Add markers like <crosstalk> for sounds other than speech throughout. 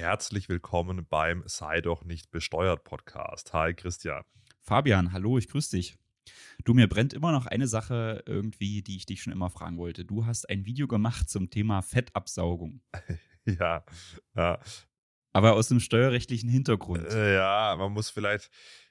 herzlich willkommen beim Sei doch nicht besteuert Podcast. Hi Christian. Fabian, hallo, ich grüße dich. Du, mir brennt immer noch eine Sache irgendwie, die ich dich schon immer fragen wollte. Du hast ein Video gemacht zum Thema Fettabsaugung. <laughs> ja, ja. Aber aus einem steuerrechtlichen Hintergrund. Äh, ja, man muss vielleicht,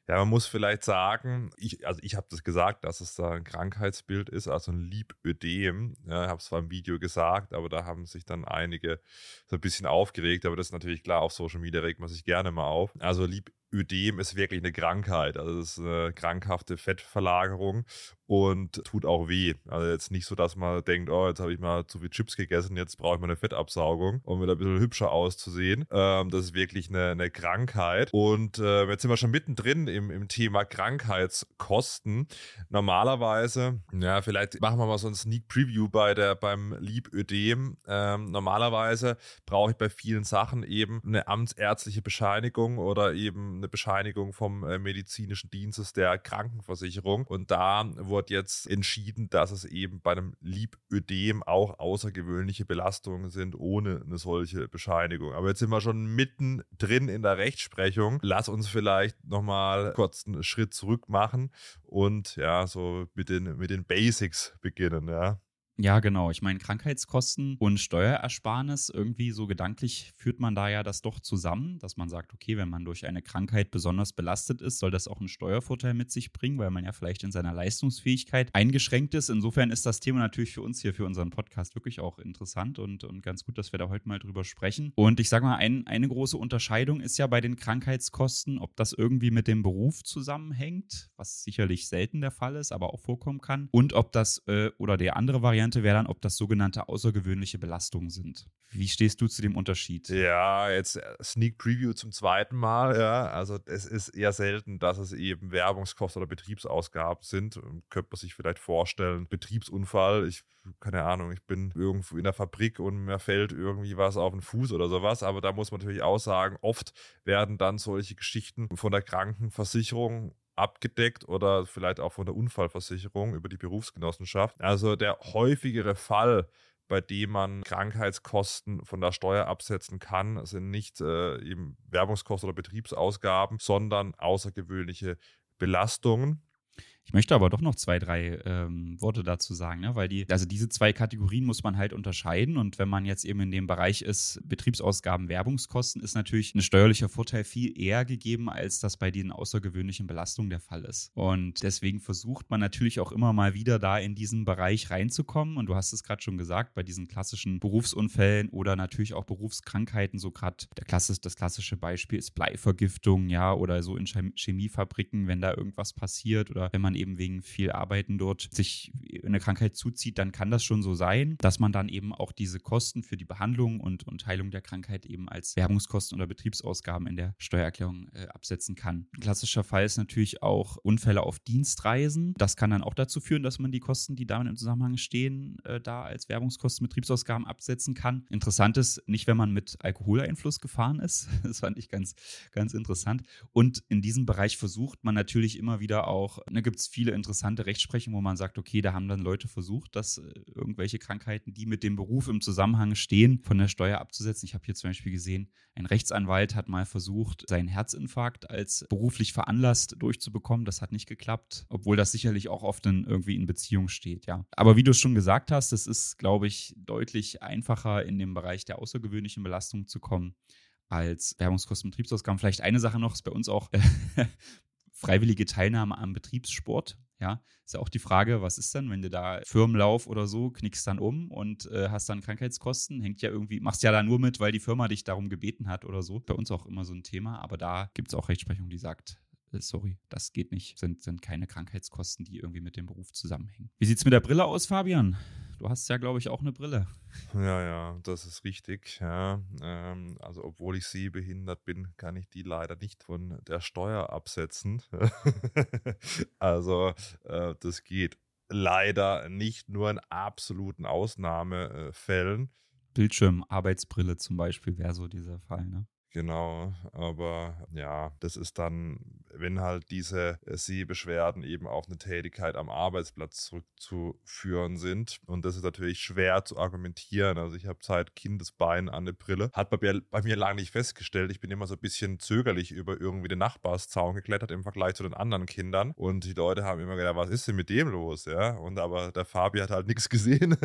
ja, man muss vielleicht sagen, ich, also ich habe das gesagt, dass es da ein Krankheitsbild ist, also ein Liebödem. Ja, ich habe es zwar im Video gesagt, aber da haben sich dann einige so ein bisschen aufgeregt, aber das ist natürlich klar, auf Social Media regt man sich gerne mal auf. Also Liebödem Ödem ist wirklich eine Krankheit. Also es ist eine krankhafte Fettverlagerung und tut auch weh. Also jetzt nicht so, dass man denkt, oh, jetzt habe ich mal zu viel Chips gegessen, jetzt brauche ich mal eine Fettabsaugung, um wieder ein bisschen hübscher auszusehen. Ähm, das ist wirklich eine, eine Krankheit. Und äh, jetzt sind wir schon mittendrin im, im Thema Krankheitskosten. Normalerweise, ja, vielleicht machen wir mal so ein Sneak Preview bei der, beim Liebödem. Ähm, normalerweise brauche ich bei vielen Sachen eben eine amtsärztliche Bescheinigung oder eben eine Bescheinigung vom äh, medizinischen Dienstes der Krankenversicherung. Und da wurde jetzt entschieden, dass es eben bei einem Liebödem auch außergewöhnliche Belastungen sind ohne eine solche Bescheinigung. Aber jetzt sind wir schon mittendrin in der Rechtsprechung. Lass uns vielleicht nochmal kurz einen Schritt zurück machen und ja, so mit den, mit den Basics beginnen, ja. Ja, genau. Ich meine, Krankheitskosten und Steuerersparnis, irgendwie so gedanklich führt man da ja das doch zusammen, dass man sagt, okay, wenn man durch eine Krankheit besonders belastet ist, soll das auch einen Steuervorteil mit sich bringen, weil man ja vielleicht in seiner Leistungsfähigkeit eingeschränkt ist. Insofern ist das Thema natürlich für uns hier, für unseren Podcast wirklich auch interessant und, und ganz gut, dass wir da heute mal drüber sprechen. Und ich sage mal, ein, eine große Unterscheidung ist ja bei den Krankheitskosten, ob das irgendwie mit dem Beruf zusammenhängt, was sicherlich selten der Fall ist, aber auch vorkommen kann, und ob das äh, oder der andere Variante, Variante wäre dann, ob das sogenannte außergewöhnliche Belastungen sind. Wie stehst du zu dem Unterschied? Ja, jetzt äh, Sneak Preview zum zweiten Mal. Ja, also es ist eher selten, dass es eben Werbungskosten oder Betriebsausgaben sind. Ähm, könnte man sich vielleicht vorstellen, Betriebsunfall. Ich keine Ahnung, ich bin irgendwo in der Fabrik und mir fällt irgendwie was auf den Fuß oder sowas. Aber da muss man natürlich auch sagen, oft werden dann solche Geschichten von der Krankenversicherung abgedeckt oder vielleicht auch von der Unfallversicherung über die Berufsgenossenschaft. Also der häufigere Fall, bei dem man Krankheitskosten von der Steuer absetzen kann, sind nicht äh, eben Werbungskosten oder Betriebsausgaben, sondern außergewöhnliche Belastungen. Ich möchte aber doch noch zwei, drei ähm, Worte dazu sagen, ne? weil die, also diese zwei Kategorien muss man halt unterscheiden und wenn man jetzt eben in dem Bereich ist, Betriebsausgaben, Werbungskosten, ist natürlich ein steuerlicher Vorteil viel eher gegeben, als das bei den außergewöhnlichen Belastungen der Fall ist. Und deswegen versucht man natürlich auch immer mal wieder da in diesen Bereich reinzukommen und du hast es gerade schon gesagt, bei diesen klassischen Berufsunfällen oder natürlich auch Berufskrankheiten, so gerade der Klasse, das klassische Beispiel ist Bleivergiftung, ja, oder so in Chemiefabriken, wenn da irgendwas passiert oder wenn man eben wegen viel Arbeiten dort sich eine Krankheit zuzieht, dann kann das schon so sein, dass man dann eben auch diese Kosten für die Behandlung und, und Heilung der Krankheit eben als Werbungskosten oder Betriebsausgaben in der Steuererklärung äh, absetzen kann. Ein klassischer Fall ist natürlich auch Unfälle auf Dienstreisen. Das kann dann auch dazu führen, dass man die Kosten, die damit im Zusammenhang stehen, äh, da als Werbungskosten, Betriebsausgaben absetzen kann. Interessant ist, nicht wenn man mit Alkoholeinfluss gefahren ist. <laughs> Das fand ich ganz, ganz interessant. Und in diesem Bereich versucht man natürlich immer wieder auch, da gibt es viele interessante Rechtsprechungen, wo man sagt, okay, da haben dann Leute versucht, dass äh, irgendwelche Krankheiten, die mit dem Beruf im Zusammenhang stehen, von der Steuer abzusetzen. Ich habe hier zum Beispiel gesehen, ein Rechtsanwalt hat mal versucht, seinen Herzinfarkt als beruflich veranlasst durchzubekommen. Das hat nicht geklappt, obwohl das sicherlich auch oft in, irgendwie in Beziehung steht, ja. Aber wie du es schon gesagt hast, es ist, glaube ich, deutlich einfacher in dem Bereich der außergewöhnlichen Belastung zu kommen als Werbungskosten, Betriebsausgaben. Vielleicht eine Sache noch, ist bei uns auch <laughs> freiwillige Teilnahme am Betriebssport. Ja, ist ja auch die Frage, was ist dann, wenn du da Firmenlauf oder so knickst dann um und äh, hast dann Krankheitskosten, hängt ja irgendwie, machst ja da nur mit, weil die Firma dich darum gebeten hat oder so. Bei uns auch immer so ein Thema, aber da gibt es auch Rechtsprechung, die sagt, äh, sorry, das geht nicht, sind, sind keine Krankheitskosten, die irgendwie mit dem Beruf zusammenhängen. Wie sieht es mit der Brille aus, Fabian? Du hast ja, glaube ich, auch eine Brille. Ja, ja, das ist richtig. Ja. Ähm, also, obwohl ich sehbehindert bin, kann ich die leider nicht von der Steuer absetzen. <laughs> also, äh, das geht leider nicht nur in absoluten Ausnahmefällen. Bildschirm, Arbeitsbrille zum Beispiel wäre so dieser Fall, ne? Genau, aber ja, das ist dann, wenn halt diese äh, Sehbeschwerden eben auf eine Tätigkeit am Arbeitsplatz zurückzuführen sind. Und das ist natürlich schwer zu argumentieren. Also ich habe seit Kindesbein an eine Brille. Hat bei mir, bei mir lange nicht festgestellt. Ich bin immer so ein bisschen zögerlich über irgendwie den Nachbarszaun geklettert im Vergleich zu den anderen Kindern. Und die Leute haben immer gedacht, was ist denn mit dem los? Ja, und aber der Fabi hat halt nichts gesehen.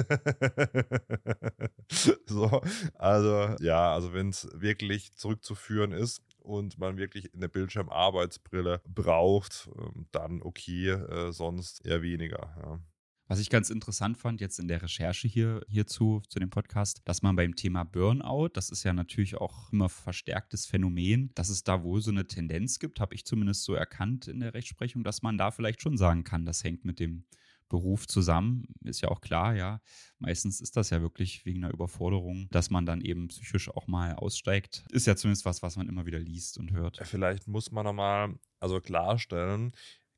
<laughs> so, also ja, also wenn es wirklich zurück zurückzuführen ist und man wirklich eine Bildschirmarbeitsbrille braucht, ähm, dann okay, äh, sonst eher weniger. Ja. Was ich ganz interessant fand jetzt in der Recherche hier hierzu zu dem Podcast, dass man beim Thema Burnout, das ist ja natürlich auch immer verstärktes Phänomen, dass es da wohl so eine Tendenz gibt, habe ich zumindest so erkannt in der Rechtsprechung, dass man da vielleicht schon sagen kann, das hängt mit dem Beruf zusammen. Ist ja auch klar, ja. Meistens ist das ja wirklich wegen einer Überforderung, dass man dann eben psychisch auch mal aussteigt. Ist ja zumindest was, was man immer wieder liest und hört. Vielleicht muss man nochmal also klarstellen,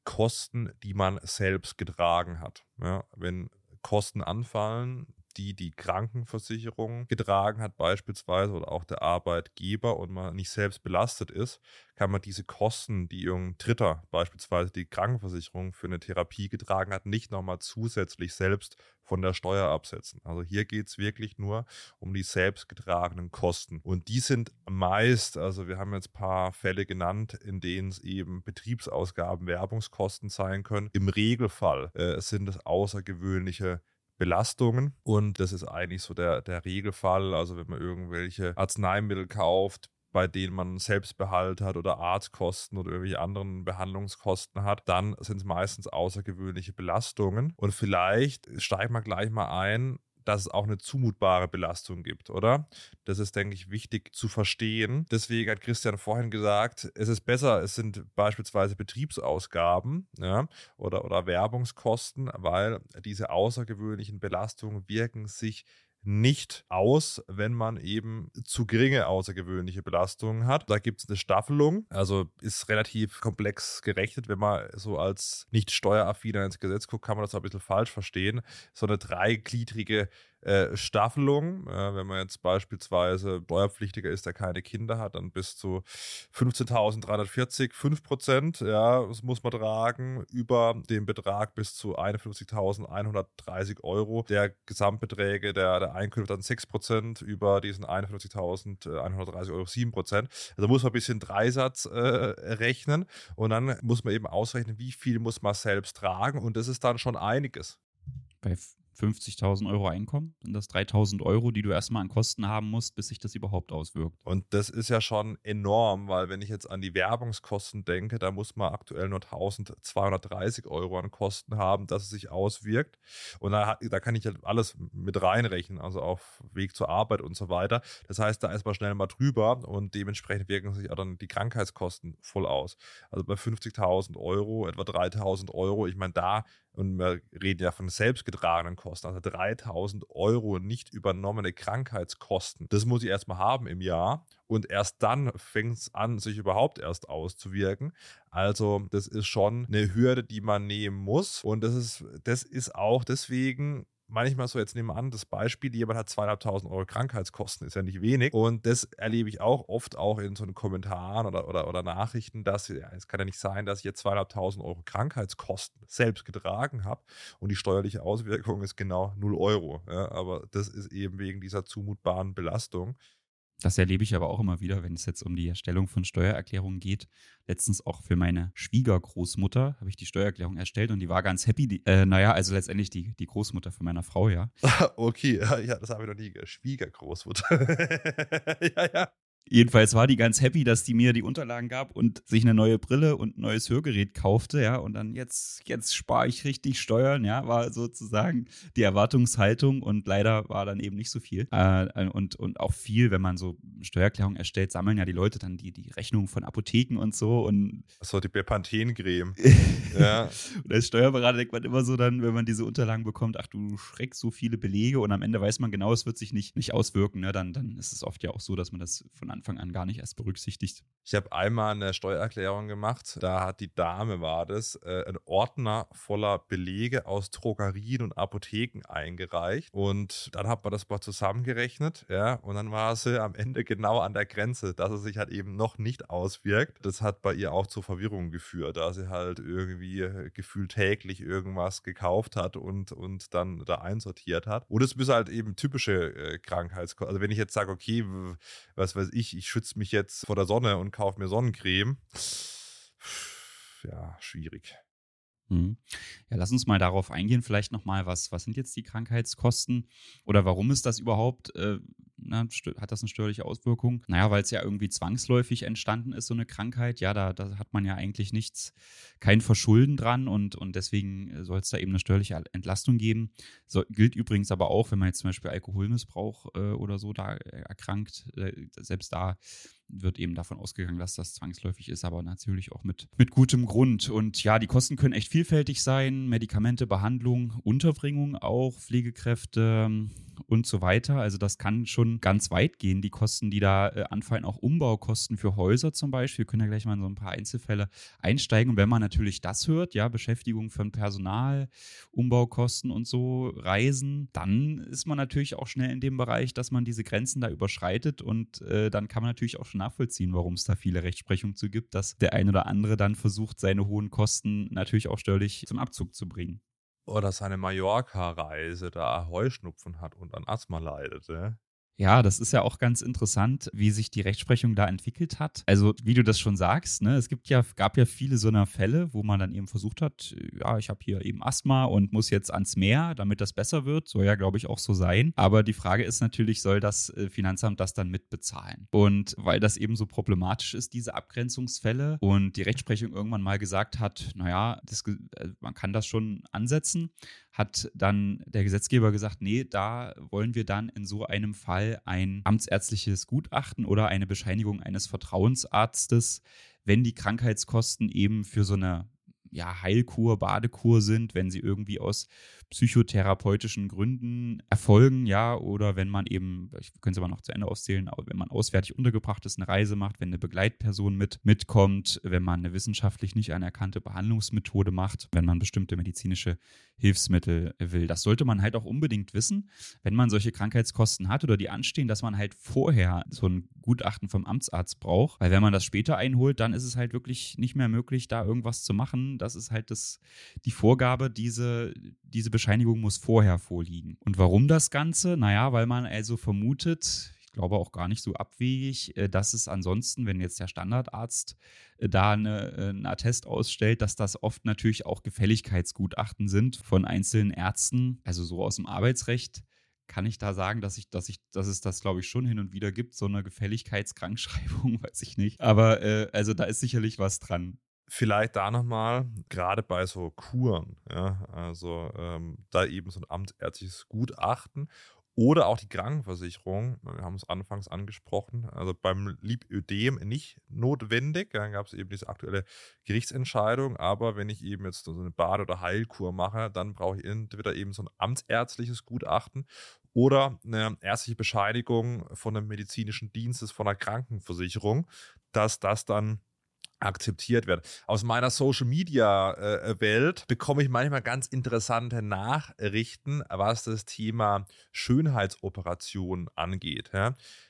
Kosten, die man selbst getragen hat. Ja, wenn Kosten anfallen, die die Krankenversicherung getragen hat beispielsweise oder auch der Arbeitgeber und man nicht selbst belastet ist, kann man diese Kosten, die irgendein Dritter, beispielsweise die Krankenversicherung für eine Therapie getragen hat, nicht nochmal zusätzlich selbst von der Steuer absetzen. Also hier geht es wirklich nur um die selbstgetragenen Kosten. Und die sind meist, also wir haben jetzt ein paar Fälle genannt, in denen es eben Betriebsausgaben, Werbungskosten sein können. Im Regelfall äh, sind es außergewöhnliche Belastungen. Und das ist eigentlich so der, der Regelfall. Also wenn man irgendwelche Arzneimittel kauft, bei denen man Selbstbehalt hat oder Arztkosten oder irgendwelche anderen Behandlungskosten hat, dann sind es meistens außergewöhnliche Belastungen. Und vielleicht steigen wir gleich mal ein, dass es auch eine zumutbare Belastung gibt, oder? Das ist, denke ich, wichtig zu verstehen. Deswegen hat Christian vorhin gesagt, es ist besser, es sind beispielsweise Betriebsausgaben ja, oder, oder Werbungskosten, weil diese außergewöhnlichen Belastungen wirken sich nicht aus, wenn man eben zu geringe außergewöhnliche Belastungen hat. Da gibt es eine Staffelung, also ist relativ komplex gerechnet. Wenn man so als nicht steueraffiner ins Gesetz guckt, kann man das ein bisschen falsch verstehen. So eine dreigliedrige äh, Staffelung. Äh, wenn man jetzt beispielsweise Steuerpflichtiger ist, der keine Kinder hat, dann bis zu 15.340, 5 Prozent, ja, das muss man tragen, über den Betrag bis zu 51.130 Euro. Der Gesamtbeträge der, der Einkünfte dann 6 Prozent, über diesen 51.130 Euro 7 Prozent. Also muss man ein bisschen Dreisatz äh, rechnen und dann muss man eben ausrechnen, wie viel muss man selbst tragen und das ist dann schon einiges. Bei 50.000 Euro Einkommen, sind das 3.000 Euro, die du erstmal an Kosten haben musst, bis sich das überhaupt auswirkt. Und das ist ja schon enorm, weil wenn ich jetzt an die Werbungskosten denke, da muss man aktuell nur 1.230 Euro an Kosten haben, dass es sich auswirkt. Und da, da kann ich ja alles mit reinrechnen, also auf Weg zur Arbeit und so weiter. Das heißt, da ist man schnell mal drüber und dementsprechend wirken sich auch dann die Krankheitskosten voll aus. Also bei 50.000 Euro, etwa 3.000 Euro, ich meine, da und wir reden ja von selbstgetragenen Kosten, also 3000 Euro nicht übernommene Krankheitskosten. Das muss ich erstmal haben im Jahr und erst dann fängt es an, sich überhaupt erst auszuwirken. Also das ist schon eine Hürde, die man nehmen muss und das ist, das ist auch deswegen manchmal so, jetzt nehmen wir an, das Beispiel, jemand hat zweieinhalbtausend Euro Krankheitskosten, ist ja nicht wenig. Und das erlebe ich auch oft auch in so einen Kommentaren oder, oder, oder Nachrichten, dass ja, es kann ja nicht sein, dass ich jetzt zweieinhalbtausend Euro Krankheitskosten selbst getragen habe und die steuerliche Auswirkung ist genau 0 Euro. Ja, aber das ist eben wegen dieser zumutbaren Belastung. Das erlebe ich aber auch immer wieder, wenn es jetzt um die Erstellung von Steuererklärungen geht. Letztens auch für meine Schwiegergroßmutter habe ich die Steuererklärung erstellt und die war ganz happy. Die, äh, naja, also letztendlich die, die Großmutter von meiner Frau, ja. <laughs> okay, ja, das habe ich noch nie. Schwiegergroßmutter. <laughs> ja, ja. Jedenfalls war die ganz happy, dass die mir die Unterlagen gab und sich eine neue Brille und ein neues Hörgerät kaufte, ja. Und dann jetzt, jetzt spare ich richtig Steuern, ja, war sozusagen die Erwartungshaltung und leider war dann eben nicht so viel. Äh, und, und auch viel, wenn man so Steuererklärungen erstellt, sammeln ja die Leute dann die, die Rechnungen von Apotheken und so. Und Achso, die Bepanthen-Creme. <laughs> ja. Und als Steuerberater denkt man immer so dann, wenn man diese Unterlagen bekommt, ach du schreckst so viele Belege und am Ende weiß man genau, es wird sich nicht, nicht auswirken, ne? Dann, dann ist es oft ja auch so, dass man das von Anfang an gar nicht erst berücksichtigt. Ich habe einmal eine Steuererklärung gemacht. Da hat die Dame, war das, äh, einen Ordner voller Belege aus Drogerien und Apotheken eingereicht. Und dann hat man das mal zusammengerechnet. Ja, und dann war sie am Ende genau an der Grenze, dass es sich halt eben noch nicht auswirkt. Das hat bei ihr auch zur Verwirrung geführt, da sie halt irgendwie gefühlt täglich irgendwas gekauft hat und, und dann da einsortiert hat. Und es ist halt eben typische äh, Krankheitskosten. Also wenn ich jetzt sage, okay, was weiß ich, ich schütze mich jetzt vor der Sonne und kaufe mir Sonnencreme. Ja, schwierig. Mhm. Ja, lass uns mal darauf eingehen, vielleicht nochmal, was, was sind jetzt die Krankheitskosten oder warum ist das überhaupt, äh, na, hat das eine störliche Auswirkung? Naja, weil es ja irgendwie zwangsläufig entstanden ist, so eine Krankheit. Ja, da, da hat man ja eigentlich nichts, kein Verschulden dran und, und deswegen soll es da eben eine störliche Entlastung geben. So, gilt übrigens aber auch, wenn man jetzt zum Beispiel Alkoholmissbrauch äh, oder so da erkrankt, äh, selbst da wird eben davon ausgegangen, dass das zwangsläufig ist, aber natürlich auch mit, mit gutem Grund. Und ja, die Kosten können echt vielfältig sein. Medikamente, Behandlung, Unterbringung auch, Pflegekräfte ähm, und so weiter. Also das kann schon ganz weit gehen, die Kosten, die da äh, anfallen. Auch Umbaukosten für Häuser zum Beispiel. Wir können ja gleich mal in so ein paar Einzelfälle einsteigen. Und wenn man natürlich das hört, ja, Beschäftigung von Personal, Umbaukosten und so, Reisen, dann ist man natürlich auch schnell in dem Bereich, dass man diese Grenzen da überschreitet und äh, dann kann man natürlich auch schon nachvollziehen, warum es da viele Rechtsprechung zu gibt, dass der ein oder andere dann versucht, seine hohen Kosten natürlich auch steuerlich zum Abzug zu bringen. Oder seine Mallorca-Reise da Heuschnupfen hat und an Asthma leidet. Ne? Ja, das ist ja auch ganz interessant, wie sich die Rechtsprechung da entwickelt hat. Also, wie du das schon sagst, ne, es gibt ja, gab ja viele so einer Fälle, wo man dann eben versucht hat, ja, ich habe hier eben Asthma und muss jetzt ans Meer, damit das besser wird. Soll ja, glaube ich, auch so sein. Aber die Frage ist natürlich, soll das äh, Finanzamt das dann mitbezahlen? Und weil das eben so problematisch ist, diese Abgrenzungsfälle und die Rechtsprechung irgendwann mal gesagt hat, naja, das, äh, man kann das schon ansetzen, hat dann der Gesetzgeber gesagt, nee, da wollen wir dann in so einem Fall ein amtsärztliches Gutachten oder eine Bescheinigung eines Vertrauensarztes, wenn die Krankheitskosten eben für so eine ja, Heilkur, Badekur sind, wenn sie irgendwie aus psychotherapeutischen Gründen erfolgen, ja, oder wenn man eben, ich könnte es aber noch zu Ende auszählen, wenn man auswärtig untergebracht ist, eine Reise macht, wenn eine Begleitperson mit, mitkommt, wenn man eine wissenschaftlich nicht anerkannte Behandlungsmethode macht, wenn man bestimmte medizinische Hilfsmittel will. Das sollte man halt auch unbedingt wissen, wenn man solche Krankheitskosten hat oder die anstehen, dass man halt vorher so ein Gutachten vom Amtsarzt braucht, weil wenn man das später einholt, dann ist es halt wirklich nicht mehr möglich, da irgendwas zu machen. Das ist halt das, die Vorgabe, diese, diese Bescheinigung muss vorher vorliegen. Und warum das Ganze? Naja, weil man also vermutet, ich glaube auch gar nicht so abwegig, äh, dass es ansonsten, wenn jetzt der Standardarzt äh, da eine, äh, einen Attest ausstellt, dass das oft natürlich auch Gefälligkeitsgutachten sind von einzelnen Ärzten, also so aus dem Arbeitsrecht kann ich da sagen, dass ich, dass ich, dass es das, glaube ich, schon hin und wieder gibt, so eine Gefälligkeitskrankschreibung, <laughs> weiß ich nicht. Aber äh, also da ist sicherlich was dran. Vielleicht da nochmal, gerade bei so Kuren, ja, also ähm, da eben so ein amtsärztliches Gutachten oder auch die Krankenversicherung, wir haben es anfangs angesprochen, also beim Lipödem nicht notwendig. Dann gab es eben diese aktuelle Gerichtsentscheidung, aber wenn ich eben jetzt so eine Bade- oder Heilkur mache, dann brauche ich entweder eben so ein amtsärztliches Gutachten oder eine ärztliche Bescheinigung von einem medizinischen Dienstes, von einer Krankenversicherung, dass das dann akzeptiert wird. Aus meiner Social Media äh, Welt bekomme ich manchmal ganz interessante Nachrichten, was das Thema Schönheitsoperation angeht.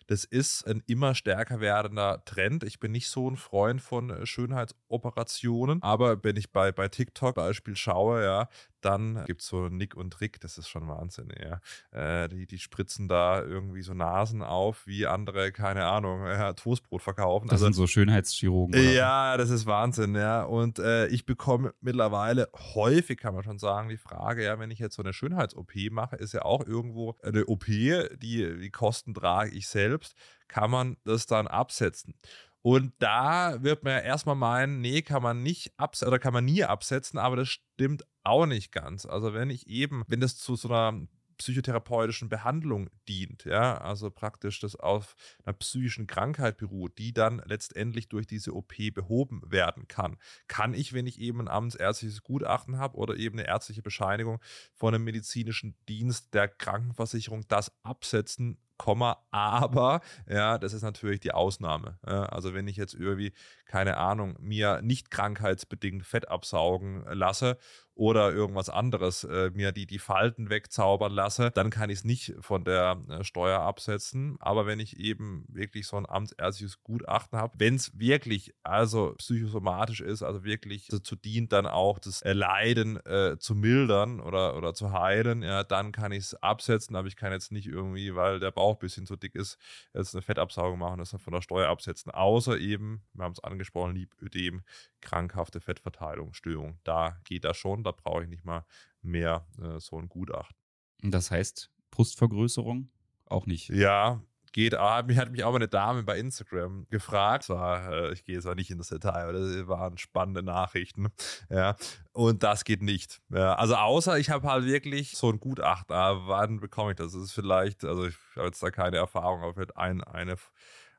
Das ist ein immer stärker werdender Trend. Ich bin nicht so ein Freund von äh, Schönheitsoperationen, aber wenn ich bei, bei TikTok Beispiel schaue, ja, dann gibt es so Nick und Trick, das ist schon Wahnsinn, ja. Äh, die, die spritzen da irgendwie so Nasen auf, wie andere, keine Ahnung, ja, Toastbrot verkaufen. Das also, sind so Schönheitschirurgen. Oder? Ja, das ist Wahnsinn, ja. Und äh, ich bekomme mittlerweile häufig, kann man schon sagen, die Frage, ja, wenn ich jetzt so eine Schönheits-OP mache, ist ja auch irgendwo eine OP, die, die Kosten trage ich selbst selbst, kann man das dann absetzen. Und da wird man ja erstmal meinen, nee, kann man nicht absetzen oder kann man nie absetzen, aber das stimmt auch nicht ganz. Also wenn ich eben, wenn das zu so einer psychotherapeutischen Behandlung dient, ja, also praktisch das auf einer psychischen Krankheit beruht, die dann letztendlich durch diese OP behoben werden kann, kann ich, wenn ich eben ein amtsärztliches Gutachten habe oder eben eine ärztliche Bescheinigung von einem medizinischen Dienst der Krankenversicherung, das absetzen Komma, aber, ja, das ist natürlich die Ausnahme. Also wenn ich jetzt irgendwie, keine Ahnung, mir nicht krankheitsbedingt Fett absaugen lasse oder irgendwas anderes äh, mir die, die Falten wegzaubern lasse, dann kann ich es nicht von der äh, Steuer absetzen. Aber wenn ich eben wirklich so ein amtsärztliches Gutachten habe, wenn es wirklich also psychosomatisch ist, also wirklich dazu dient, dann auch das äh, Leiden äh, zu mildern oder, oder zu heilen, ja, dann kann ich es absetzen. Aber ich kann jetzt nicht irgendwie, weil der Bauch ein bisschen zu dick ist, jetzt eine Fettabsaugung machen, das dann von der Steuer absetzen. Außer eben, wir haben es angesprochen, Liebödem, krankhafte Fettverteilungsstörung. Da geht das schon da brauche ich nicht mal mehr äh, so ein Gutachten. Das heißt, Brustvergrößerung auch nicht. Ja, geht. Ah, mich hat mich auch mal eine Dame bei Instagram gefragt. Zwar, äh, ich gehe jetzt nicht in das Detail, aber das waren spannende Nachrichten. Ja, und das geht nicht. Ja, also außer ich habe halt wirklich so ein Gutachten. Wann bekomme ich das? Das ist vielleicht, also ich habe jetzt da keine Erfahrung, aber vielleicht ein, eine,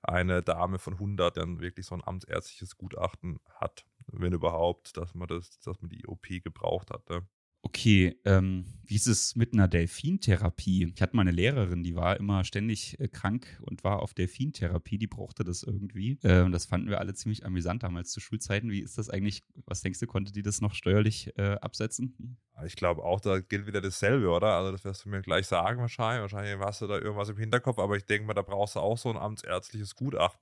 eine Dame von 100, die dann wirklich so ein amtsärztliches Gutachten hat wenn überhaupt, dass man das, dass man die OP gebraucht hat. Ne? Okay, ähm, wie ist es mit einer Delfintherapie? Ich hatte mal eine Lehrerin, die war immer ständig äh, krank und war auf Delfintherapie, die brauchte das irgendwie. Äh, das fanden wir alle ziemlich amüsant damals zu Schulzeiten. Wie ist das eigentlich? Was denkst du, konnte die das noch steuerlich äh, absetzen? Ich glaube auch, da gilt wieder dasselbe, oder? Also das wirst du mir gleich sagen wahrscheinlich. Wahrscheinlich hast du da irgendwas im Hinterkopf, aber ich denke mal, da brauchst du auch so ein amtsärztliches Gutachten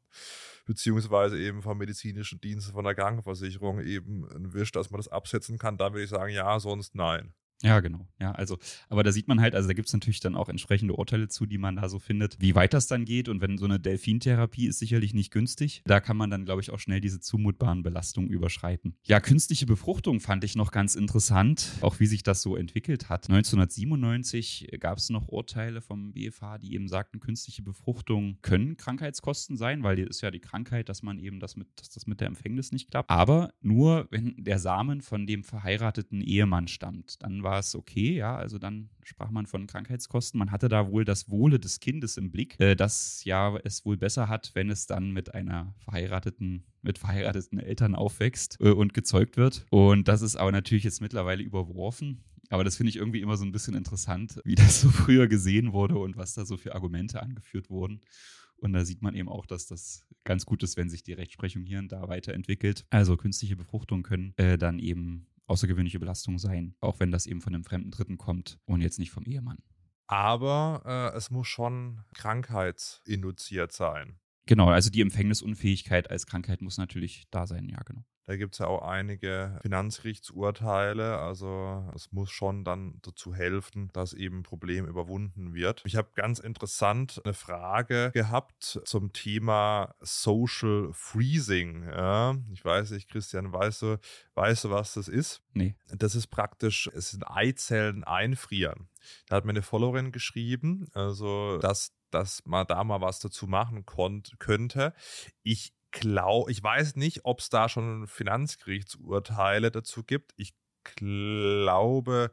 beziehungsweise eben vom medizinischen Dienst von der Krankenversicherung eben ein Wisch, dass man das absetzen kann, dann würde ich sagen, ja, sonst nein. Ja, genau. Ja, also, aber da sieht man halt, also da gibt es natürlich dann auch entsprechende Urteile zu, die man da so findet, wie weit das dann geht. Und wenn so eine Delfintherapie ist sicherlich nicht günstig, da kann man dann, glaube ich, auch schnell diese zumutbaren Belastungen überschreiten. Ja, künstliche Befruchtung fand ich noch ganz interessant, auch wie sich das so entwickelt hat. 1997 gab es noch Urteile vom BFH, die eben sagten, künstliche Befruchtung können Krankheitskosten sein, weil die ist ja die Krankheit, dass man eben das mit, dass das mit der Empfängnis nicht klappt. Aber nur, wenn der Samen von dem verheirateten Ehemann stammt. Dann war es okay, ja, also dann sprach man von Krankheitskosten. Man hatte da wohl das Wohle des Kindes im Blick, äh, das ja es wohl besser hat, wenn es dann mit einer verheirateten, mit verheirateten Eltern aufwächst äh, und gezeugt wird. Und das ist aber natürlich jetzt mittlerweile überworfen. Aber das finde ich irgendwie immer so ein bisschen interessant, wie <laughs> das so früher gesehen wurde und was da so für Argumente angeführt wurden. Und da sieht man eben auch, dass das ganz gut ist, wenn sich die Rechtsprechung hier und da weiterentwickelt. Also künstliche Befruchtungen können äh, dann eben außergewöhnliche Belastung sein, auch wenn das eben von einem fremden Dritten kommt und jetzt nicht vom Ehemann. Aber äh, es muss schon krankheitsinduziert sein. Genau, also die Empfängnisunfähigkeit als Krankheit muss natürlich da sein, ja, genau. Da gibt es ja auch einige Finanzgerichtsurteile. Also es muss schon dann dazu helfen, dass eben ein Problem überwunden wird. Ich habe ganz interessant eine Frage gehabt zum Thema Social Freezing. Ja, ich weiß nicht, Christian, weißt du, weißt du, was das ist? Nee. Das ist praktisch, es sind Eizellen einfrieren. Da hat mir eine Followerin geschrieben, also dass dass man da mal was dazu machen konnt, könnte. Ich glaube, ich weiß nicht, ob es da schon Finanzgerichtsurteile dazu gibt. Ich glaube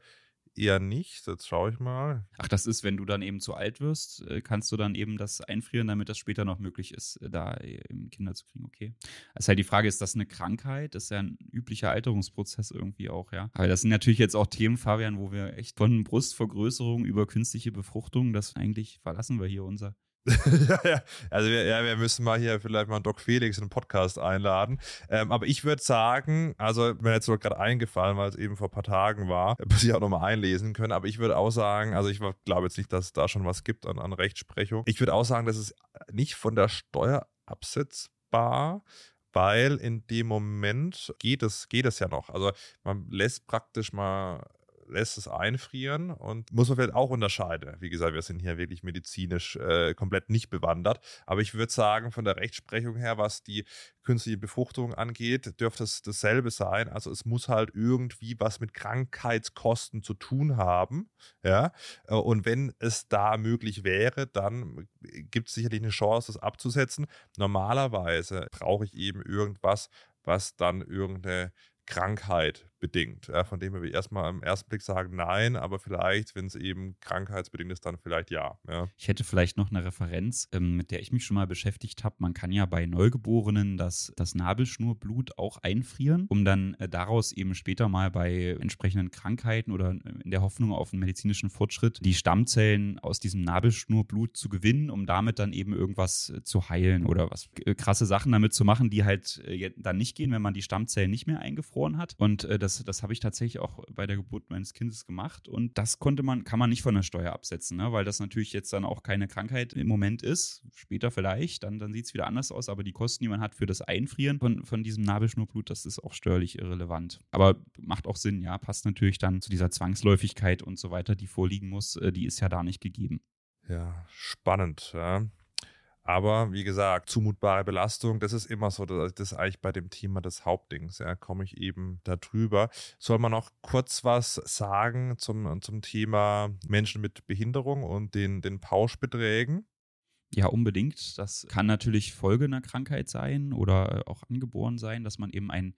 eher nicht. Jetzt schaue ich mal. Ach, das ist, wenn du dann eben zu alt wirst, äh, kannst du dann eben das einfrieren, damit das später noch möglich ist, äh, da eben Kinder zu kriegen. Okay. Ist halt die Frage, ist das eine Krankheit? Das ist ja ein üblicher Alterungsprozess irgendwie auch, ja. Aber das sind natürlich jetzt auch Themen, Fabian, wo wir echt von Brustvergrößerung über künstliche Befruchtung, das eigentlich verlassen wir hier unser <laughs> ja, ja. Also wir, ja, wir müssen mal hier vielleicht mal Doc Felix in den Podcast einladen. Ähm, aber ich würde sagen, also mir jetzt gerade eingefallen, weil es eben vor ein paar Tagen war, <laughs> muss ich auch nochmal einlesen können. Aber ich würde auch sagen, also ich glaube jetzt nicht, dass es da schon was gibt an, an Rechtsprechung. Ich würde auch sagen, das ist nicht von der Steuer absetzbar, weil in dem Moment geht es, geht es ja noch. Also man lässt praktisch mal lässt es einfrieren und muss man vielleicht auch unterscheiden. Wie gesagt, wir sind hier wirklich medizinisch äh, komplett nicht bewandert. Aber ich würde sagen, von der Rechtsprechung her, was die künstliche Befruchtung angeht, dürfte es dasselbe sein. Also es muss halt irgendwie was mit Krankheitskosten zu tun haben. Ja? Äh, und wenn es da möglich wäre, dann gibt es sicherlich eine Chance, das abzusetzen. Normalerweise brauche ich eben irgendwas, was dann irgendeine Krankheit bedingt. Ja, von dem wir erstmal am ersten Blick sagen, nein, aber vielleicht, wenn es eben krankheitsbedingt ist, dann vielleicht ja. ja. Ich hätte vielleicht noch eine Referenz, ähm, mit der ich mich schon mal beschäftigt habe. Man kann ja bei Neugeborenen das, das Nabelschnurblut auch einfrieren, um dann äh, daraus eben später mal bei entsprechenden Krankheiten oder in der Hoffnung auf einen medizinischen Fortschritt die Stammzellen aus diesem Nabelschnurblut zu gewinnen, um damit dann eben irgendwas äh, zu heilen oder was äh, krasse Sachen damit zu machen, die halt dann nicht gehen, wenn man die Stammzellen nicht mehr eingefroren hat. Und das das, das habe ich tatsächlich auch bei der Geburt meines Kindes gemacht. Und das konnte man, kann man nicht von der Steuer absetzen, ne? weil das natürlich jetzt dann auch keine Krankheit im Moment ist. Später vielleicht, dann, dann sieht es wieder anders aus. Aber die Kosten, die man hat für das Einfrieren von, von diesem Nabelschnurblut, das ist auch steuerlich irrelevant. Aber macht auch Sinn, ja, passt natürlich dann zu dieser Zwangsläufigkeit und so weiter, die vorliegen muss. Äh, die ist ja da nicht gegeben. Ja, spannend. Ja. Aber wie gesagt, zumutbare Belastung, das ist immer so, das ist eigentlich bei dem Thema des Hauptdings, ja, komme ich eben darüber. Soll man noch kurz was sagen zum, zum Thema Menschen mit Behinderung und den, den Pauschbeträgen? Ja, unbedingt. Das kann natürlich Folge einer Krankheit sein oder äh, auch angeboren sein, dass man eben einen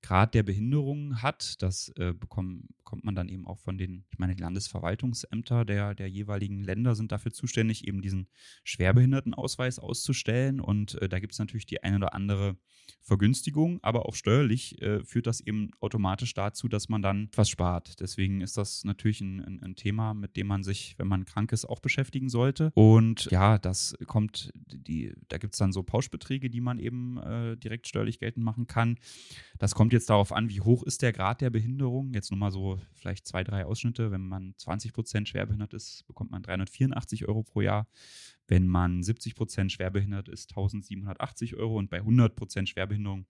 Grad der Behinderung hat. Das äh, bekommt, bekommt man dann eben auch von den, ich meine, die Landesverwaltungsämter der, der jeweiligen Länder sind dafür zuständig, eben diesen Schwerbehindertenausweis auszustellen. Und äh, da gibt es natürlich die eine oder andere Vergünstigung, aber auch steuerlich äh, führt das eben automatisch dazu, dass man dann etwas spart. Deswegen ist das natürlich ein, ein, ein Thema, mit dem man sich, wenn man krank ist, auch beschäftigen sollte. Und ja, das kommt, die, da gibt es dann so Pauschbeträge, die man eben äh, direkt steuerlich geltend machen kann. Das kommt jetzt darauf an, wie hoch ist der Grad der Behinderung. Jetzt nur mal so vielleicht zwei, drei Ausschnitte. Wenn man 20 Prozent schwerbehindert ist, bekommt man 384 Euro pro Jahr. Wenn man 70 Prozent schwerbehindert ist, 1780 Euro und bei 100 Prozent Schwerbehinderung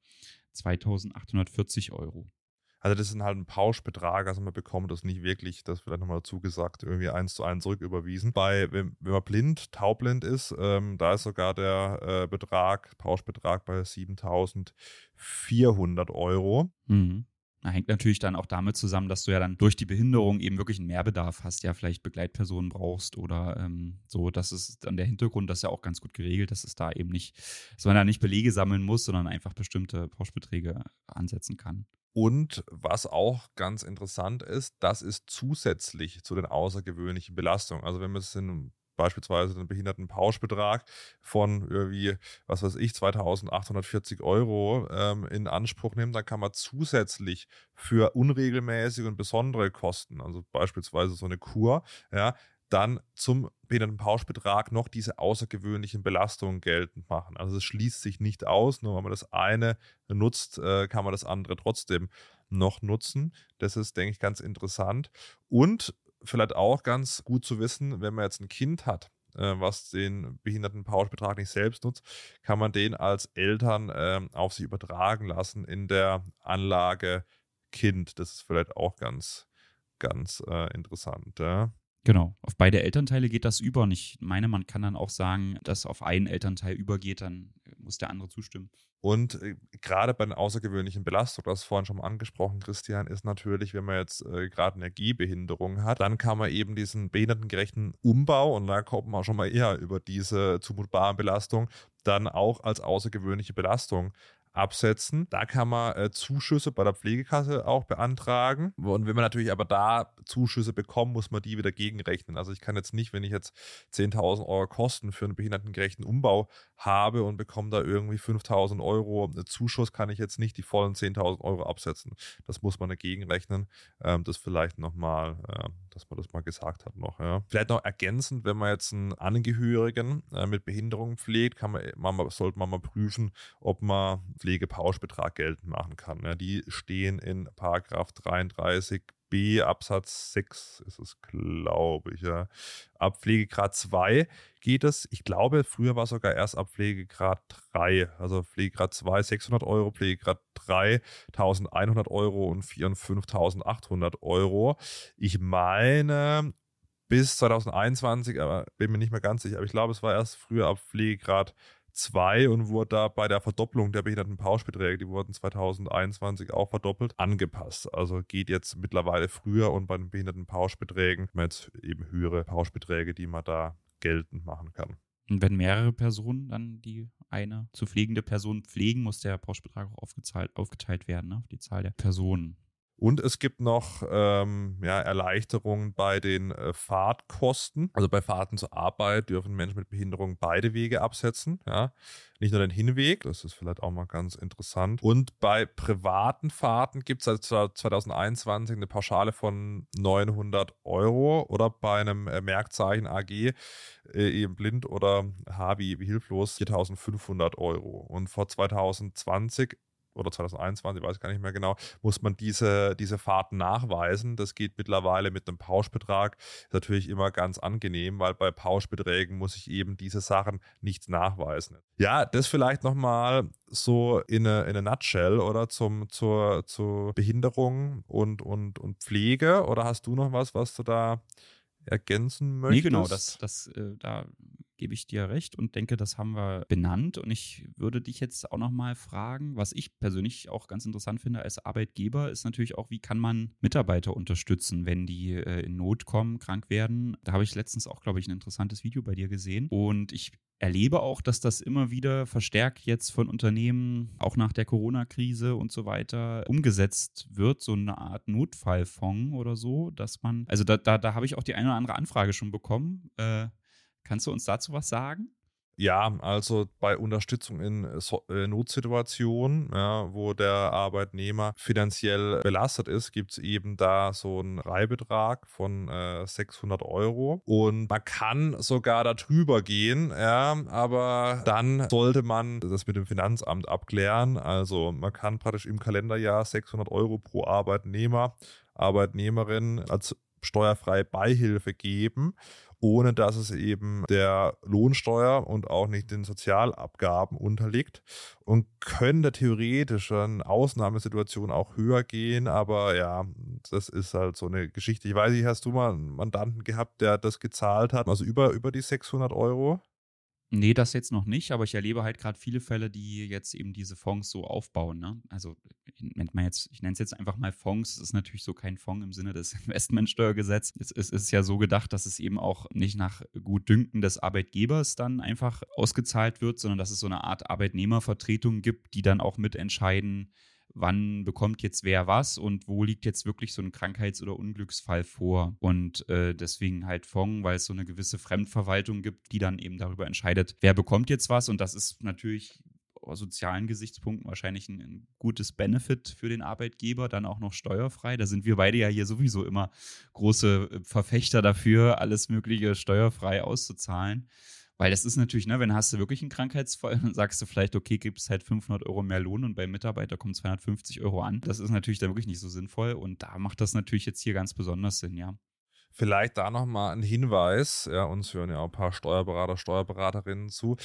2840 Euro. Also das ist halt ein Pauschbetrag, also man bekommt das nicht wirklich, das vielleicht nochmal dazu gesagt, irgendwie eins zu eins zurücküberwiesen. Bei, wenn, wenn man blind, taubblind ist, ähm, da ist sogar der äh, Betrag, Pauschbetrag bei 7400 Euro. Mhm. Das hängt natürlich dann auch damit zusammen, dass du ja dann durch die Behinderung eben wirklich einen Mehrbedarf hast, ja, vielleicht Begleitpersonen brauchst oder ähm, so. Das ist dann der Hintergrund, das ist ja auch ganz gut geregelt, dass es da eben nicht, dass man da nicht Belege sammeln muss, sondern einfach bestimmte Pauschbeträge ansetzen kann. Und was auch ganz interessant ist, das ist zusätzlich zu den außergewöhnlichen Belastungen. Also wenn wir es in beispielsweise den Behindertenpauschbetrag von irgendwie, was weiß ich, 2840 Euro ähm, in Anspruch nehmen, dann kann man zusätzlich für unregelmäßige und besondere Kosten, also beispielsweise so eine Kur, ja, dann zum Behindertenpauschbetrag noch diese außergewöhnlichen Belastungen geltend machen. Also es schließt sich nicht aus, nur wenn man das eine nutzt, äh, kann man das andere trotzdem noch nutzen. Das ist, denke ich, ganz interessant. Und vielleicht auch ganz gut zu wissen, wenn man jetzt ein Kind hat, äh, was den Behindertenpauschbetrag nicht selbst nutzt, kann man den als Eltern äh, auf sich übertragen lassen in der Anlage Kind. Das ist vielleicht auch ganz, ganz äh, interessant. Ja. Genau, auf beide Elternteile geht das über und ich meine, man kann dann auch sagen, dass auf einen Elternteil übergeht, dann muss der andere zustimmen. Und äh, gerade bei den außergewöhnlichen Belastungen, du hast vorhin schon mal angesprochen, Christian, ist natürlich, wenn man jetzt äh, gerade eine Gehbehinderung hat, dann kann man eben diesen behindertengerechten Umbau, und da kommt man schon mal eher über diese zumutbaren Belastungen, dann auch als außergewöhnliche Belastung absetzen. Da kann man äh, Zuschüsse bei der Pflegekasse auch beantragen. Und wenn man natürlich aber da Zuschüsse bekommt, muss man die wieder gegenrechnen. Also ich kann jetzt nicht, wenn ich jetzt 10.000 Euro Kosten für einen behindertengerechten Umbau habe und bekomme da irgendwie 5.000 Euro Zuschuss, kann ich jetzt nicht die vollen 10.000 Euro absetzen. Das muss man dagegen rechnen. Ähm, das vielleicht nochmal, äh, dass man das mal gesagt hat noch. Ja. Vielleicht noch ergänzend, wenn man jetzt einen Angehörigen äh, mit Behinderung pflegt, kann man, man, sollte man mal prüfen, ob man Pflegepauschbetrag geltend machen kann. Ja, die stehen in Paragraph 33 B Absatz 6 ist es, glaube ich, ja. Ab Pflegegrad 2 geht es. Ich glaube, früher war es sogar erst ab Pflegegrad 3. Also Pflegegrad 2 600 Euro, Pflegegrad 3 1100 Euro und 4 und 5800 Euro. Ich meine, bis 2021, aber bin mir nicht mehr ganz sicher, aber ich glaube, es war erst früher ab Pflegegrad 2 und wurde da bei der Verdopplung der Behindertenpauschbeträge, die wurden 2021 auch verdoppelt, angepasst. Also geht jetzt mittlerweile früher und bei den Behindertenpauschbeträgen wir jetzt eben höhere Pauschbeträge, die man da geltend machen kann. Und wenn mehrere Personen dann die eine zu pflegende Person pflegen, muss der Pauschbetrag auch aufgeteilt, aufgeteilt werden, ne, auf die Zahl der Personen. Und es gibt noch ähm, ja, Erleichterungen bei den äh, Fahrtkosten. Also bei Fahrten zur Arbeit dürfen Menschen mit Behinderung beide Wege absetzen. Ja. Nicht nur den Hinweg, das ist vielleicht auch mal ganz interessant. Und bei privaten Fahrten gibt es seit 2021 eine Pauschale von 900 Euro oder bei einem äh, Merkzeichen AG, äh, eben blind oder H wie hilflos, 4500 Euro. Und vor 2020 oder 2021, weiß ich gar nicht mehr genau, muss man diese, diese Fahrten nachweisen. Das geht mittlerweile mit einem Pauschbetrag. Ist natürlich immer ganz angenehm, weil bei Pauschbeträgen muss ich eben diese Sachen nicht nachweisen. Ja, das vielleicht nochmal so in eine, in eine Nutshell oder zum, zur, zur Behinderung und, und, und Pflege. Oder hast du noch was, was du da ergänzen möchtest? Nee, genau, das, das, äh, da gebe ich dir recht und denke, das haben wir benannt. Und ich würde dich jetzt auch nochmal fragen, was ich persönlich auch ganz interessant finde als Arbeitgeber, ist natürlich auch, wie kann man Mitarbeiter unterstützen, wenn die äh, in Not kommen, krank werden. Da habe ich letztens auch, glaube ich, ein interessantes Video bei dir gesehen. Und ich erlebe auch, dass das immer wieder verstärkt jetzt von Unternehmen, auch nach der Corona-Krise und so weiter, umgesetzt wird, so eine Art Notfallfonds oder so, dass man, also da, da, da habe ich auch die eine oder andere Anfrage schon bekommen. Äh, Kannst du uns dazu was sagen? Ja, also bei Unterstützung in so äh, Notsituationen, ja, wo der Arbeitnehmer finanziell belastet ist, gibt es eben da so einen Freibetrag von äh, 600 Euro. Und man kann sogar darüber gehen, ja, aber dann sollte man das mit dem Finanzamt abklären. Also man kann praktisch im Kalenderjahr 600 Euro pro Arbeitnehmer, Arbeitnehmerin als steuerfreie Beihilfe geben ohne dass es eben der Lohnsteuer und auch nicht den Sozialabgaben unterliegt und könnte theoretisch in Ausnahmesituationen auch höher gehen, aber ja, das ist halt so eine Geschichte. Ich weiß nicht, hast du mal einen Mandanten gehabt, der das gezahlt hat, also über, über die 600 Euro? Nee, das jetzt noch nicht, aber ich erlebe halt gerade viele Fälle, die jetzt eben diese Fonds so aufbauen. Ne? Also nennt man jetzt, ich nenne es jetzt einfach mal Fonds. Es ist natürlich so kein Fonds im Sinne des <laughs> Investmentsteuergesetzes. Es, es ist ja so gedacht, dass es eben auch nicht nach Gutdünken des Arbeitgebers dann einfach ausgezahlt wird, sondern dass es so eine Art Arbeitnehmervertretung gibt, die dann auch mitentscheiden, wann bekommt jetzt wer was und wo liegt jetzt wirklich so ein Krankheits- oder Unglücksfall vor. Und äh, deswegen halt Fonds, weil es so eine gewisse Fremdverwaltung gibt, die dann eben darüber entscheidet, wer bekommt jetzt was. Und das ist natürlich aus sozialen Gesichtspunkten wahrscheinlich ein, ein, gutes Benefit für den Arbeitgeber, dann auch noch steuerfrrei. Da sind wir beide ja hier sowieso immer große äh, Verfechter dafür, alles Mögliche steuerfrei auszuzahlen. Weil das ist natürlich, ne, wenn hast du wirklich einen Krankheitsfall, <laughs> dann sagst du vielleicht, okay, gibt es halt 500 Euro mehr Lohn und beim Mitarbeiter kommen 250 Euro an. Das ist natürlich dann wirklich nicht so sinnvoll und da macht das natürlich jetzt hier ganz besonders Sinn, ja. Vielleicht da nochmal ein Hinweis, ja, uns hören ja auch ein paar Steuerberater, Steuerberaterinnen zu.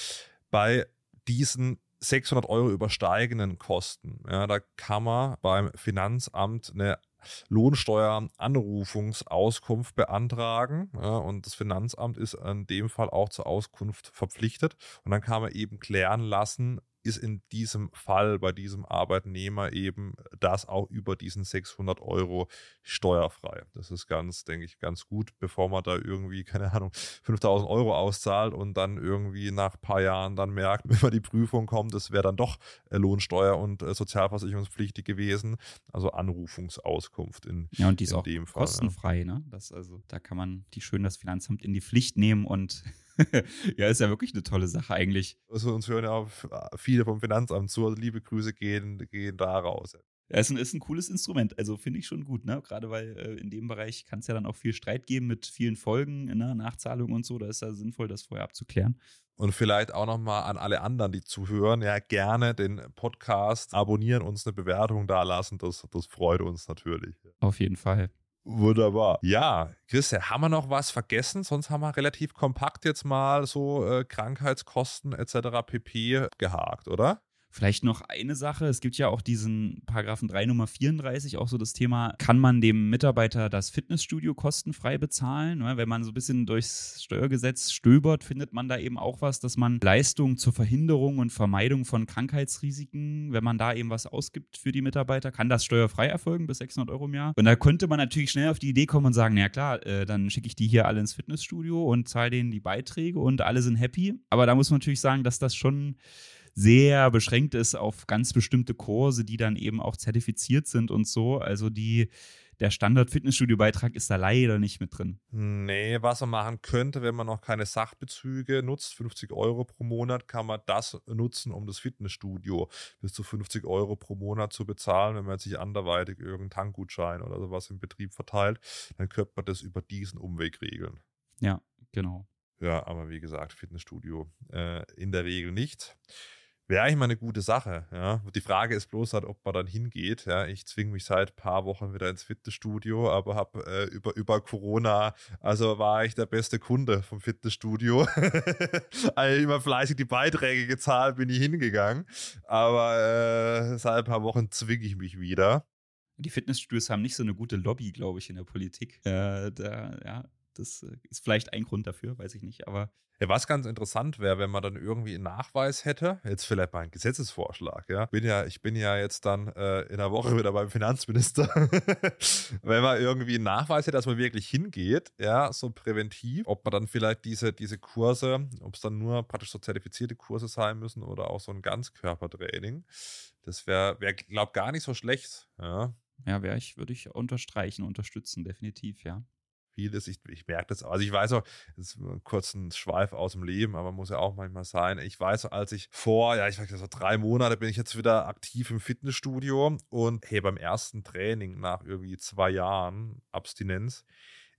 Bei diesen 600 Euro übersteigenden Kosten, ja, da kann man beim Finanzamt eine Lohnsteueranrufungsauskunft beantragen. Ja, und das Finanzamt ist in dem Fall auch zur Auskunft verpflichtet. Und dann kann man eben klären lassen, ist in diesem Fall bei diesem Arbeitnehmer eben das auch über diesen 600 Euro steuerfrei. Das ist ganz, denke ich, ganz gut, bevor man da irgendwie, <laughs> keine Ahnung, 5000 Euro auszahlt und dann irgendwie nach ein paar Jahren dann merkt, <laughs> wenn man die Prüfung kommt, das wäre dann doch äh, Lohnsteuer und äh, sozialversicherungspflichtig gewesen. Also Anrufungsauskunft in, ja, und die ist auch Fall, kostenfrei. Ja. Ne? Das also, da kann man die schön das Finanzamt in die Pflicht nehmen und <laughs> ja, ist ja wirklich eine tolle Sache eigentlich. Also uns hören ja auch viele vom Finanzamt zu. Also liebe Grüße gehen, gehen da raus. Ja, ist ein, ist ein cooles Instrument. Also finde ich schon gut, ne? Gerade weil äh, in dem Bereich kann es ja dann auch viel Streit geben mit vielen Folgen, ne? Nachzahlungen und so. Da ist ja sinnvoll, das vorher abzuklären. Und vielleicht auch nochmal an alle anderen, die zuhören, ja, gerne den Podcast abonnieren, uns eine Bewertung da lassen. Das, das freut uns natürlich. Auf jeden Fall. Wunderbar. Ja, Christian, haben wir noch was vergessen? Sonst haben wir relativ kompakt jetzt mal so äh, Krankheitskosten etc. pp. gehakt, oder? Vielleicht noch eine Sache. Es gibt ja auch diesen Paragraphen 3 Nummer 34, auch so das Thema, kann man dem Mitarbeiter das Fitnessstudio kostenfrei bezahlen? Ne, wenn man so ein bisschen durchs Steuergesetz stöbert, findet man da eben auch was, dass man Leistungen zur Verhinderung und Vermeidung von Krankheitsrisiken, wenn man da eben was ausgibt für die Mitarbeiter, kann das steuerfrei erfolgen bis 600 Euro im Jahr. Und da könnte man natürlich schnell auf die Idee kommen und sagen, na klar, äh, dann schicke ich die hier alle ins Fitnessstudio und zahle denen die Beiträge und alle sind happy. Aber da muss man natürlich sagen, dass das schon sehr beschränkt ist auf ganz bestimmte Kurse, die dann eben auch zertifiziert sind und so. Also die der Standard-Fitnessstudio-Beitrag ist da leider nicht mit drin. Nee, was man machen könnte, wenn man noch keine Sachbezüge nutzt, 50 Euro pro Monat, kann man das nutzen, um das Fitnessstudio bis zu 50 Euro pro Monat zu bezahlen. Wenn man sich anderweitig irgendeinen Tankgutschein oder sowas im Betrieb verteilt, dann könnte man das über diesen Umweg regeln. Ja, genau. Ja, aber wie gesagt, Fitnessstudio äh, in der Regel nicht wäre eigentlich mal eine gute Sache. Ja. Die Frage ist bloß halt, ob man dann hingeht. Ja. Ich zwinge mich seit ein paar Wochen wieder ins Fitnessstudio, aber habe äh, über, über Corona, also war ich der beste Kunde vom Fitnessstudio. <laughs> also immer fleißig die Beiträge gezahlt, bin ich hingegangen. Aber äh, seit ein paar Wochen zwinge ich mich wieder. Die Fitnessstudios haben nicht so eine gute Lobby, glaube ich, in der Politik. Äh, da, ja, das äh, ist vielleicht ein Grund dafür, weiß ich nicht. Aber ja, was ganz interessant wäre, wenn man dann irgendwie einen Nachweis hätte, jetzt vielleicht mal ein Gesetzesvorschlag, ja. Bin ja ich bin ja jetzt dann äh, in der Woche <laughs> wieder beim Finanzminister. <laughs> wenn man irgendwie einen Nachweis hätte, dass man wirklich hingeht, ja, so präventiv, ob man dann vielleicht diese, diese Kurse, ob es dann nur praktisch so zertifizierte Kurse sein müssen oder auch so ein Ganzkörpertraining, das wäre, wär, glaub gar nicht so schlecht, ja. Ja, wäre ich, würde ich unterstreichen, unterstützen, definitiv, ja vieles. Ich, ich merke das. Also ich weiß auch, das ist ein Schweif aus dem Leben, aber muss ja auch manchmal sein. Ich weiß, als ich vor, ja, ich weiß so drei Monate bin ich jetzt wieder aktiv im Fitnessstudio und hey, beim ersten Training nach irgendwie zwei Jahren Abstinenz,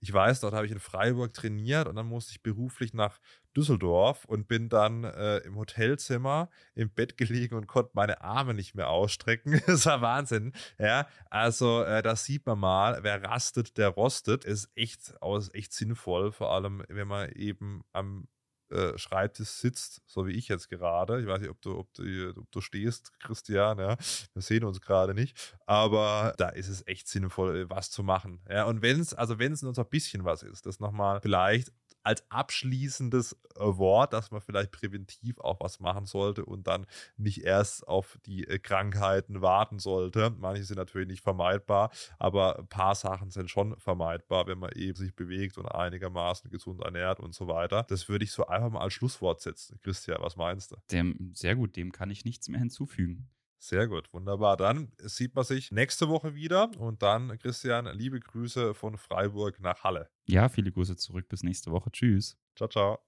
ich weiß, dort habe ich in Freiburg trainiert und dann musste ich beruflich nach Düsseldorf und bin dann äh, im Hotelzimmer im Bett gelegen und konnte meine Arme nicht mehr ausstrecken. <laughs> das war Wahnsinn. Ja, also äh, das sieht man mal, wer rastet, der rostet. Ist echt aus echt sinnvoll, vor allem wenn man eben am äh, Schreibtisch sitzt, so wie ich jetzt gerade. Ich weiß nicht, ob du, ob du, ob du stehst, Christian, ja. Wir sehen uns gerade nicht. Aber da ist es echt sinnvoll, äh, was zu machen. Ja, und wenn es, also wenn es nur so ein bisschen was ist, das nochmal vielleicht als abschließendes äh, Wort, dass man vielleicht präventiv auch was machen sollte und dann nicht erst auf die äh, Krankheiten warten sollte. Manche sind natürlich nicht vermeidbar, aber ein paar Sachen sind schon vermeidbar, wenn man eben sich bewegt und einigermaßen gesund ernährt und so weiter. Das würde ich so einfach mal als Schlusswort setzen. Christian, was meinst du? Dem, sehr gut, dem kann ich nichts mehr hinzufügen. Sehr gut, wunderbar. Dann sieht man sich nächste Woche wieder und dann, Christian, liebe Grüße von Freiburg nach Halle. Ja, viele Grüße zurück. Bis nächste Woche. Tschüss. Ciao, ciao.